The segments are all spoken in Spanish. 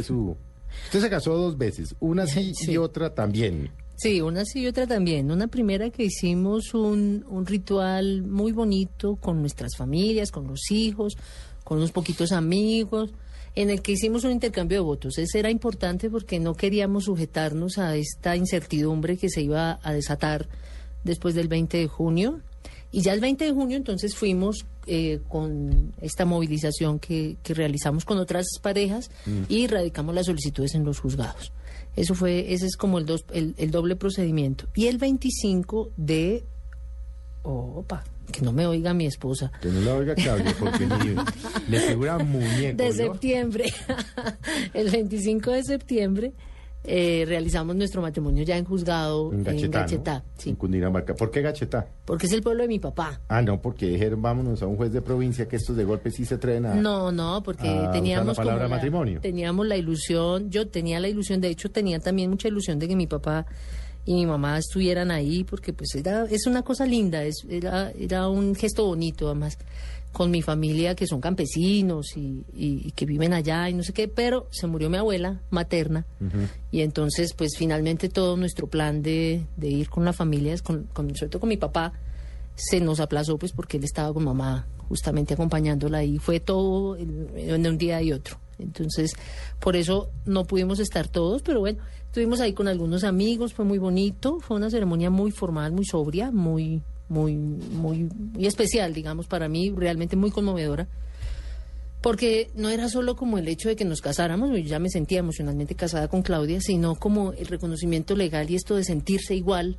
Su- Usted se casó dos veces, una sí, y otra también. Sí, una sí y otra también. Una primera que hicimos un, un ritual muy bonito con nuestras familias, con los hijos, con unos poquitos amigos, en el que hicimos un intercambio de votos. Ese era importante porque no queríamos sujetarnos a esta incertidumbre que se iba a desatar después del 20 de junio. Y ya el 20 de junio entonces fuimos eh, con esta movilización que, que realizamos con otras parejas y radicamos las solicitudes en los juzgados. Eso fue, ese es como el, dos, el, el doble procedimiento. Y el 25 de... Opa, que no me oiga mi esposa. Que no la oiga Claudia, porque ni- le figura muñeco. De ¿no? septiembre. el 25 de septiembre eh, realizamos nuestro matrimonio ya en juzgado En Gachetá, ¿no? Gachetá, sí, En Cundinamarca. ¿Por qué Gachetá? porque es el pueblo de mi papá. Ah, no, porque dijeron vámonos a un juez de provincia que estos de golpe sí se atreven a... No, no, porque a usar teníamos la palabra como matrimonio. teníamos la ilusión, yo tenía la ilusión, de hecho tenía también mucha ilusión de que mi papá y mi mamá estuvieran ahí, porque pues era, es una cosa linda, es, era, era un gesto bonito además con mi familia que son campesinos y, y- y que viven allá y no sé qué, pero se murió mi abuela materna y entonces pues finalmente todo nuestro plan de, de ir con la familia, con, con, sobre todo con mi papá, se nos aplazó pues porque él estaba con mamá justamente acompañándola y fue todo en, en un día y otro. Entonces, por eso no pudimos estar todos, pero bueno, estuvimos ahí con algunos amigos, fue muy bonito, fue una ceremonia muy formal, muy sobria, muy, muy, muy, muy especial, digamos, para mí, realmente muy conmovedora. Porque no era solo como el hecho de que nos casáramos, yo ya me sentía emocionalmente casada con Claudia, sino como el reconocimiento legal y esto de sentirse igual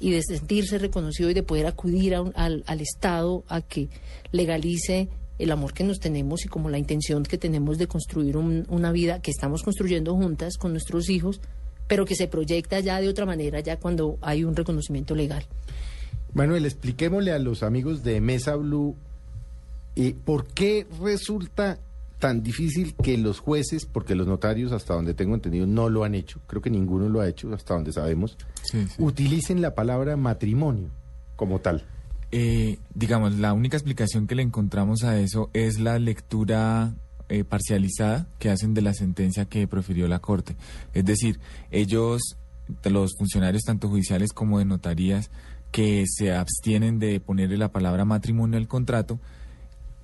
y de sentirse reconocido y de poder acudir al, al Estado a que legalice el amor que nos tenemos y como la intención que tenemos de construir un- una vida que estamos construyendo juntas con nuestros hijos, pero que se proyecta ya de otra manera ya cuando hay un reconocimiento legal. Manuel, expliquémosle a los amigos de Mesa Blue eh, por qué resulta tan difícil que los jueces, porque los notarios, hasta donde tengo entendido, no lo han hecho, creo que ninguno lo ha hecho, hasta donde sabemos, Sí, sí. utilicen la palabra matrimonio como tal. Eh, digamos, la única explicación que le encontramos a eso es la lectura eh, parcializada que hacen de la sentencia que profirió la Corte. Es decir, ellos, los funcionarios tanto judiciales como de notarías, que se abstienen de ponerle la palabra matrimonio al contrato,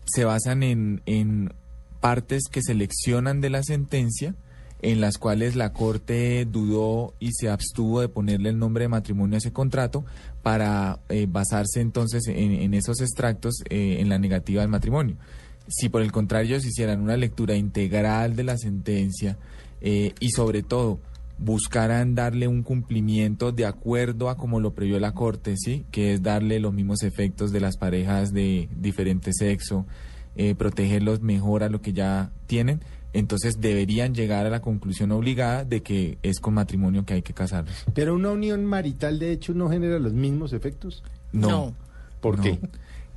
se basan en, en partes que seleccionan de la sentencia en las cuales la Corte dudó y se abstuvo de ponerle el nombre de matrimonio a ese contrato para eh, basarse entonces en, esos extractos eh, en la negativa del matrimonio. Si por el contrario ellos hicieran una lectura integral de la sentencia eh, y sobre todo buscaran darle un cumplimiento de acuerdo a como lo previó la Corte, ¿sí? Que es darle los mismos efectos de las parejas de diferente sexo, eh, protegerlos mejor a lo que ya tienen, entonces deberían llegar a la conclusión obligada de que es con matrimonio que hay que casarlos. Pero una unión marital, de hecho, no genera los mismos efectos. No. No. ¿Por no. qué?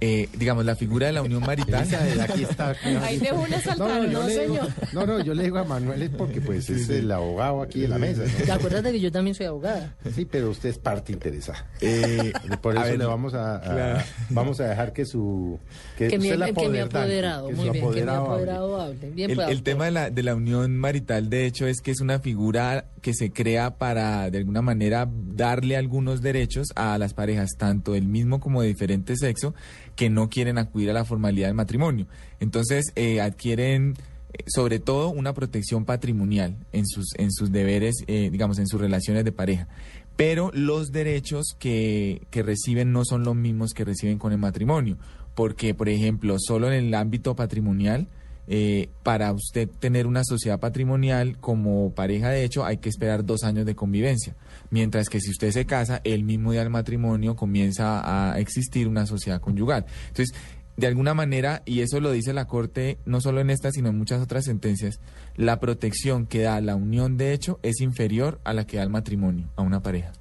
Eh, digamos, la figura de la unión marital. Aquí está. Ahí de una No, no, digo- señor. no, no, yo le digo a Manuel es porque pues es el abogado aquí de la mesa. ¿no? ¿Te acuerdas de que yo también soy abogada? Sí, pero usted es parte interesada. Eh, Por a eso ver, le vamos a, a- claro. vamos a dejar que su que, Que mi, usted la que apoderdante, apoderado, que muy su bien, que apoderado hable. apoderado Bien, El, tema de la, de la unión marital, de hecho, es que es una figura que se crea para, de alguna manera, darle algunos derechos a las parejas, tanto del mismo como de diferente sexo, que no quieren acudir a la formalidad del matrimonio. Entonces, eh, adquieren, eh, sobre todo, una protección patrimonial en sus, en sus deberes, eh, digamos, en sus relaciones de pareja. Pero los derechos que, que reciben no son los mismos que reciben con el matrimonio. Porque, por ejemplo, solo en el ámbito patrimonial, eh, para usted tener una sociedad patrimonial como pareja de hecho hay que esperar dos años de convivencia, mientras que si usted se casa, el mismo día del matrimonio comienza a existir una sociedad conyugal. Entonces, de alguna manera, y eso lo dice la Corte, no solo en esta, sino en muchas otras sentencias, la protección que da la unión de hecho es inferior a la que da el matrimonio a una pareja.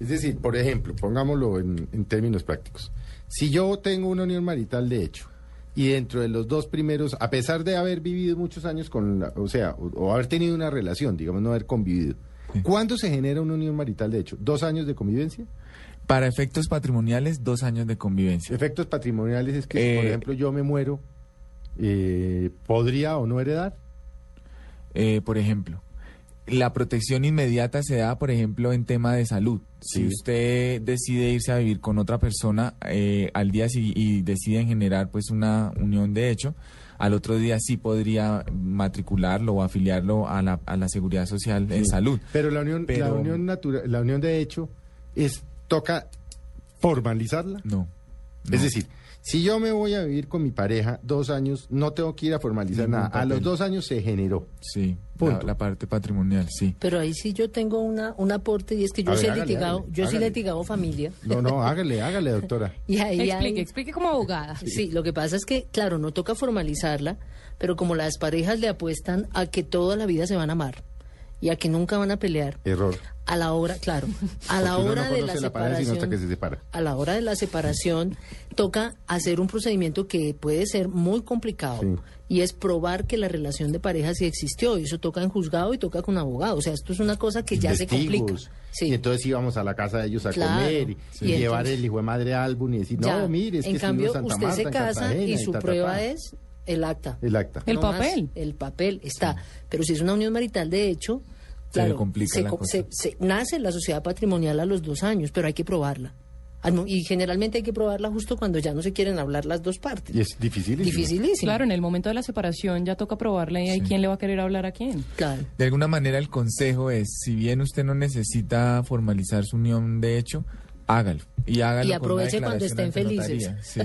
Es decir, por ejemplo, pongámoslo en, en términos prácticos. Si yo tengo una unión marital de hecho y dentro de los dos primeros, a pesar de haber vivido muchos años con, la, o sea, o, o haber tenido una relación, digamos, no haber convivido, Sí. ¿cuándo se genera una unión marital de hecho? ¿Dos años de convivencia? Para efectos patrimoniales, dos años de convivencia. Efectos patrimoniales es que, si, por Eh, ejemplo, yo me muero, eh, ¿podría o no heredar? Eh, por ejemplo, la protección inmediata se da, por ejemplo, en tema de salud. Si usted decide irse a vivir con otra persona eh, al día sigui- y deciden generar pues una unión de hecho, al otro día sí podría matricularlo o afiliarlo a la, a la seguridad social en Sí. salud. Pero la unión, la unión natural, la unión de hecho es toca formalizarla. No. Es no. decir, si yo me voy a vivir con mi pareja dos años, no tengo que ir a formalizar Ningún nada. A los dos años se generó. Sí, la, Punto. la parte patrimonial, sí. Pero ahí sí yo tengo una, un aporte y es que yo A sí litigado, hágale, yo sí litigado familia. No, no, hágale, hágale, doctora. Y ahí hay- Explique, explique como abogada. Sí, lo que pasa es que, claro, no toca formalizarla, pero como las parejas le apuestan a que toda la vida se van a amar y a que nunca van a pelear, Error. a la hora, claro, a la Porque hora no de la la sino hasta separación, que se separa. a la hora de la separación toca hacer un procedimiento que puede ser muy complicado Sí. y es probar que la relación de pareja sí existió y eso toca en juzgado y toca con abogado, o sea, esto es una cosa que ya se complica. Sí. Y entonces íbamos a la casa de ellos a Claro. comer y, Sí. y Y llevar entonces- el hijo de madre álbum y decir, no, mire, es que en cambio, en Santa usted Marta, se casa y su prueba es el acta. El acta. El No más, papel. el papel está. Pero si es una unión marital, de hecho, Se claro, complica se la cosa. se- se- nace la sociedad patrimonial a los dos años, pero hay que probarla. Y generalmente hay que probarla justo cuando ya no se quieren hablar las dos partes. Y es difícil. Dificilísimo. Claro, en el momento de la separación ya toca probarle y hay quién le va a querer hablar a quién. Claro. De alguna manera el consejo es, si bien usted no necesita formalizar su unión de hecho, hágalo. Y Y aproveche cuando estén felices. Sí,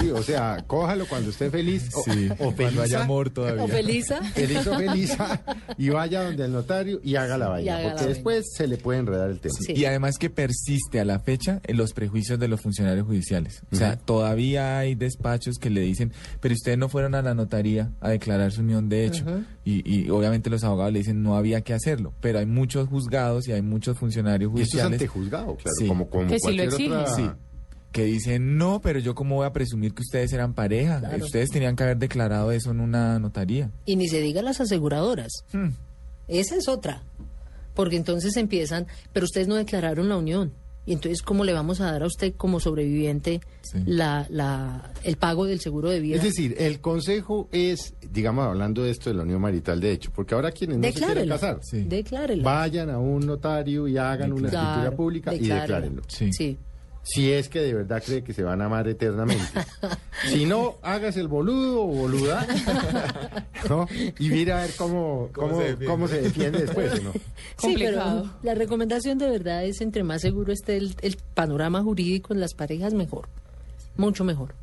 Sí, o sea, cójalo cuando esté feliz o, sí. o cuando haya amor todavía. O. Feliz o feliza y vaya donde el notario y haga la Y vaina. haga la Porque vaina. después se le puede enredar el tema. Sí. Y además que persiste a la fecha en los prejuicios de los funcionarios judiciales. O sea, todavía hay despachos que le dicen, pero ustedes no fueron a la notaría a declarar su unión de hecho. Y, y obviamente los abogados le dicen, no había que hacerlo. Pero hay muchos juzgados y hay muchos funcionarios Y esto es judiciales antejuzgado, claro, Sí. como, como Que cualquier. Otra... Sí. que dicen, no, pero yo cómo voy a presumir que ustedes eran pareja. Claro. Ustedes tenían que haber declarado eso en una notaría. Y ni se diga las aseguradoras. Hmm. Esa es otra. Porque entonces empiezan, pero ustedes no declararon la unión. Y entonces, ¿cómo le vamos a dar a usted como sobreviviente Sí. la, la, el pago del seguro de vida? Es decir, el consejo es, digamos, hablando de esto de la unión marital, de hecho, porque ahora quienes no se quieren casar, Sí. Vayan a un notario y hagan una escritura pública y declárenlo. Sí. Sí. Si es que de verdad cree que se van a amar eternamente. si no, hágase el boludo o boluda. ¿no? Y mira a ver cómo, ¿Cómo cómo, se defiende? cómo se defiende después. ¿no? Sí, Complicado. pero la recomendación de verdad es entre más seguro esté el, el panorama jurídico en las parejas, mejor. Mucho mejor.